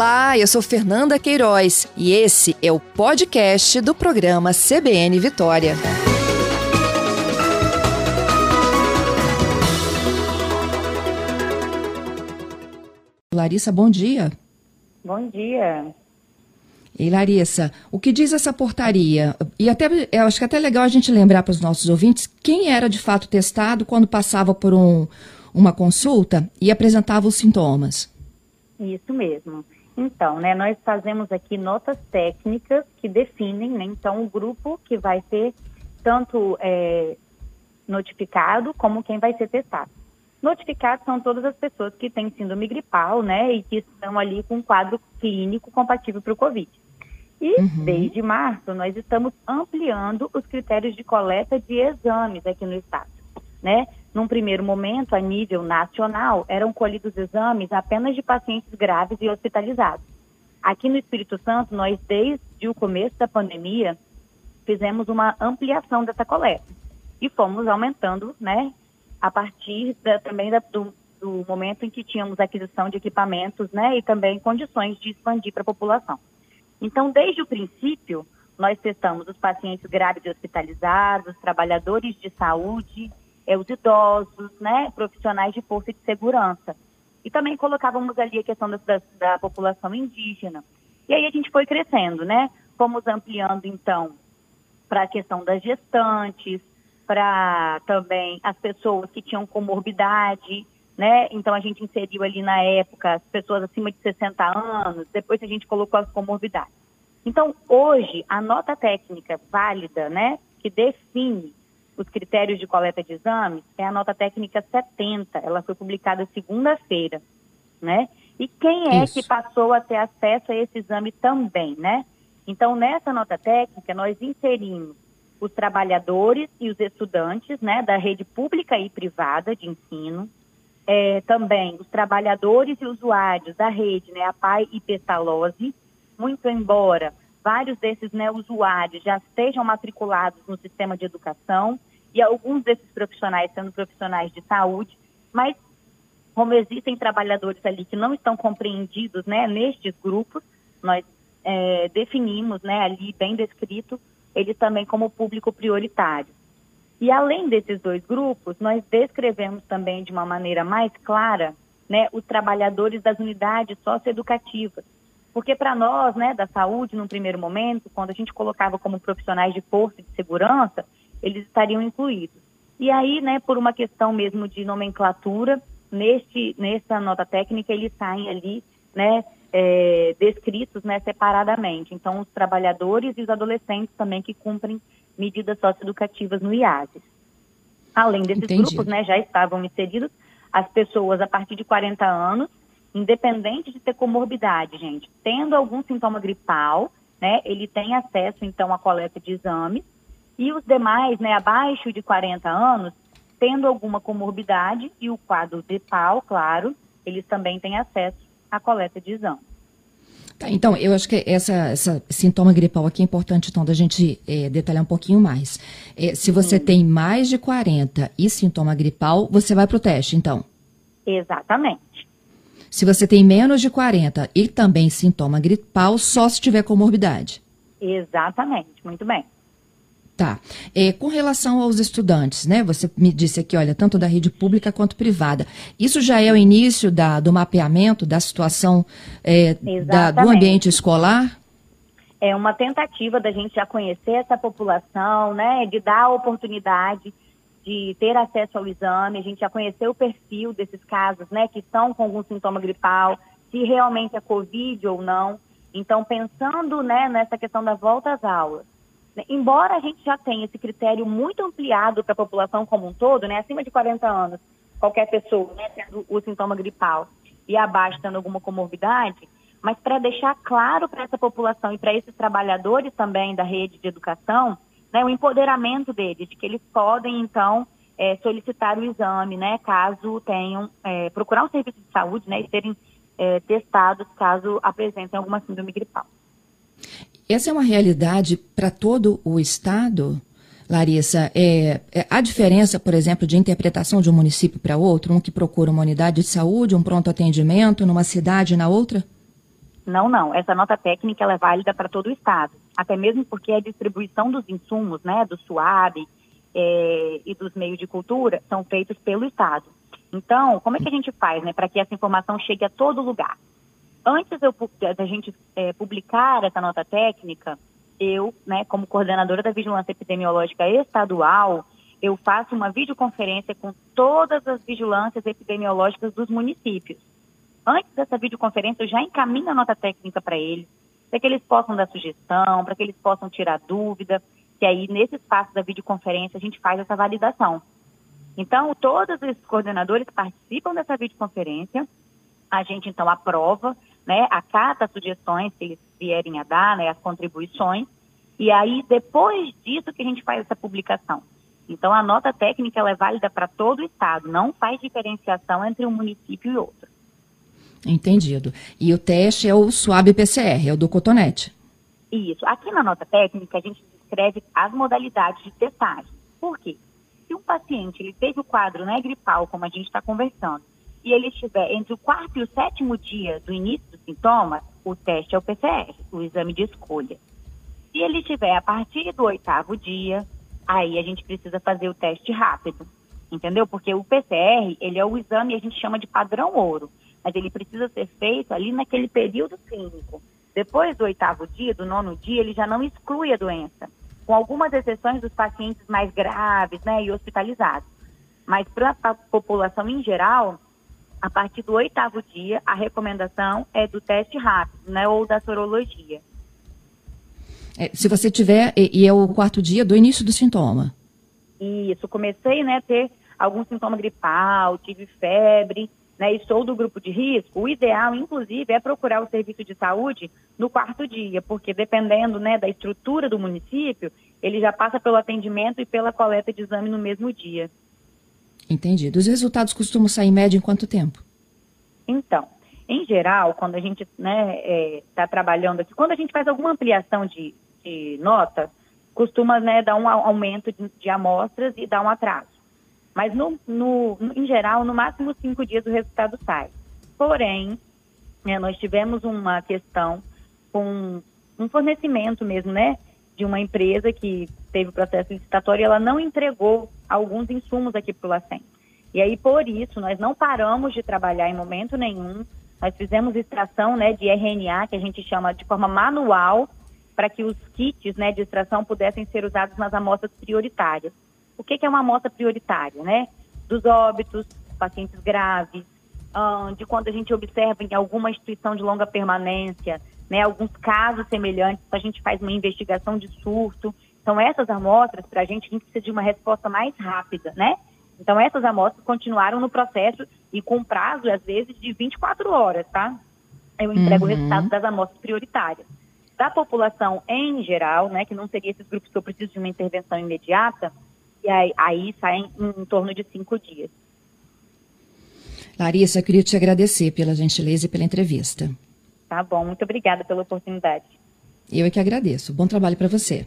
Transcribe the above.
Olá, eu sou Fernanda Queiroz e esse é o podcast do programa CBN Vitória. Larissa, bom dia. Bom dia. E Larissa, o que diz essa portaria? E até eu acho que é até legal a gente lembrar para os nossos ouvintes quem era de fato testado quando passava por um, uma consulta e apresentava os sintomas. Isso mesmo. Então, né, nós fazemos aqui notas técnicas que definem, né, então, o grupo que vai ser tanto é, notificado como quem vai ser testado. Notificados são todas as pessoas que têm síndrome gripal, né, e que estão ali com um quadro clínico compatível para o Covid. E uhum. desde março nós estamos ampliando os critérios de coleta de exames aqui no estado, né? Num primeiro momento, a nível nacional, eram colhidos exames apenas de pacientes graves e hospitalizados. Aqui no Espírito Santo, nós, desde o começo da pandemia, fizemos uma ampliação dessa coleta e fomos aumentando, né, a partir da, também da, do, do, momento em que tínhamos aquisição de equipamentos, né, e também condições de expandir para a população. Então, desde o princípio, nós testamos os pacientes graves e hospitalizados, trabalhadores de saúde, é, os idosos, né, profissionais de força e de segurança. E também colocávamos ali a questão da, da, da população indígena. E aí a gente foi crescendo, né? Fomos ampliando, então, para a questão das gestantes, para também as pessoas que tinham comorbidade, né? Então a gente inseriu ali na época as pessoas acima de 60 anos, depois a gente colocou as comorbidades. Então, hoje, a nota técnica válida, né, que define os critérios de coleta de exames é a nota técnica 70. Ela foi publicada segunda-feira, né? E quem é Isso. que passou a ter acesso a esse exame também, né? Então, nessa nota técnica, nós inserimos os trabalhadores e os estudantes, né, da rede pública e privada de ensino, é, também os trabalhadores e usuários da rede, né, a PAI e Pestalozzi, muito embora vários desses né, usuários já estejam matriculados no sistema de educação, e alguns desses profissionais sendo profissionais de saúde, mas como existem trabalhadores ali que não estão compreendidos né, nestes grupos, nós é, definimos né, ali bem descrito eles também como público prioritário. E além desses dois grupos, nós descrevemos também de uma maneira mais clara né, os trabalhadores das unidades socioeducativas. Porque para nós, né, da saúde, num primeiro momento, quando a gente colocava como profissionais de força e de segurança, eles estariam incluídos. E aí, né, por uma questão mesmo de nomenclatura, neste, nessa nota técnica, eles saem ali, né, é, descritos, né, separadamente. Então, os trabalhadores e os adolescentes também que cumprem medidas socioeducativas no IASES. Além desses Entendi. grupos, né, já estavam inseridos as pessoas a partir de 40 anos, independente de ter comorbidade, gente, tendo algum sintoma gripal, né, ele tem acesso, então, à coleta de exames, e os demais, né, abaixo de 40 anos, tendo alguma comorbidade e o quadro de pau, claro, eles também têm acesso à coleta de exame. Tá, então, eu acho que essa, essa sintoma gripal aqui é importante, então, da gente é, detalhar um pouquinho mais. É, se você Sim. tem mais de 40 e sintoma gripal, você vai para o teste, então? Exatamente. Se você tem menos de 40 e também sintoma gripal, só se tiver comorbidade? Exatamente, muito bem. Tá. É, com relação aos estudantes, né? Você me disse aqui, olha, tanto da rede pública quanto privada. Isso já é o início da, do mapeamento da situação é, da, do ambiente escolar? É uma tentativa da gente já conhecer essa população, né? De dar a oportunidade de ter acesso ao exame, a gente já conhecer o perfil desses casos, né? Que estão com algum sintoma gripal, se realmente é Covid ou não. Então, pensando né, nessa questão da volta às aulas? Embora a gente já tenha esse critério muito ampliado para a população como um todo, né, acima de 40 anos, qualquer pessoa né, tendo o sintoma gripal e abaixo tendo alguma comorbidade, mas para deixar claro para essa população e para esses trabalhadores também da rede de educação, né, o empoderamento deles, de que eles podem, então, é, solicitar o exame, né, caso tenham, é, procurar um serviço de saúde, né, e serem é, testados caso apresentem alguma síndrome gripal. Essa é uma realidade para todo o Estado? Larissa, é, é, há diferença, por exemplo, de interpretação de um município para outro? Um que procura uma unidade de saúde, um pronto atendimento, numa cidade e na outra? Não, não. Essa nota técnica é válida para todo o estado, até mesmo porque a distribuição dos insumos, né, do SUAB é, e dos meios de cultura são feitos pelo estado. Então, como é que a gente faz, né, para que essa informação chegue a todo lugar? Antes da gente é, publicar essa nota técnica, eu, né, como coordenadora da vigilância epidemiológica estadual, eu faço uma videoconferência com todas as vigilâncias epidemiológicas dos municípios. Antes dessa videoconferência, eu já encaminho a nota técnica para eles, para que eles possam dar sugestão, para que eles possam tirar dúvida, que aí, nesse espaço da videoconferência, a gente faz essa validação. Então, todos esses coordenadores participam dessa videoconferência, a gente, então, aprova, né, acata as sugestões que eles vierem a dar, né, as contribuições, e aí, depois disso que a gente faz essa publicação. Então, a nota técnica ela é válida para todo o estado, não faz diferenciação entre um município e outro. Entendido. E o teste é o SWAB PCR, é o do cotonete. Isso. Aqui na nota técnica, a gente descreve as modalidades de testagem. Por quê? Se um paciente ele teve o quadro né, gripal, como a gente está conversando, e ele estiver entre o quarto e o sétimo dia do início dos sintomas, o teste é o PCR, o exame de escolha. Se ele estiver a partir do oitavo dia, aí a gente precisa fazer o teste rápido, entendeu? Porque o PCR, ele é o exame, a gente chama de padrão ouro, mas ele precisa ser feito ali naquele período clínico. Depois do oitavo dia, do nono dia, ele já não exclui a doença, com algumas exceções dos pacientes mais graves, né, e hospitalizados. Mas para a população em geral, a partir do oitavo dia, a recomendação é do teste rápido, né, ou da sorologia. É, se você tiver, e, e, é o quarto dia do início do sintoma. Isso, comecei né, a ter algum sintoma gripal, tive febre, né, e sou do grupo de risco, o ideal, inclusive, é procurar o serviço de saúde no quarto dia, porque dependendo né, da estrutura do município, ele já passa pelo atendimento e pela coleta de exame no mesmo dia. Entendido. Os resultados costumam sair em média em quanto tempo? Então, em geral, quando a gente está né, é, tá trabalhando aqui, quando a gente faz alguma ampliação de, de nota, costuma né, dar um aumento de, de, amostras e dar um atraso. Mas, no, no, em geral, no máximo cinco dias o resultado sai. Porém, né, nós tivemos uma questão com um fornecimento mesmo, né, de uma empresa que teve o processo licitatório e ela não entregou alguns insumos aqui para o LACEN. E aí, por isso, nós não paramos de trabalhar em momento nenhum, nós fizemos extração né, de RNA, que a gente chama de forma manual, para que os kits né, de extração pudessem ser usados nas amostras prioritárias. O que, que é uma amostra prioritária? Né? Dos óbitos, pacientes graves, de quando a gente observa em alguma instituição de longa permanência, né, alguns casos semelhantes, a gente faz uma investigação de surto. Então, essas amostras, para a gente, a gente precisa de uma resposta mais rápida, né? Então, essas amostras continuaram no processo e com prazo, às vezes, de 24 horas, tá? Eu entrego uhum. o resultado das amostras prioritárias. Da população em geral, né, que não seria esses grupos que eu preciso de uma intervenção imediata, e aí, aí saem em, em torno de cinco dias. Larissa, eu queria te agradecer pela gentileza e pela entrevista. Tá bom, muito obrigada pela oportunidade. Eu é que agradeço. Bom trabalho para você.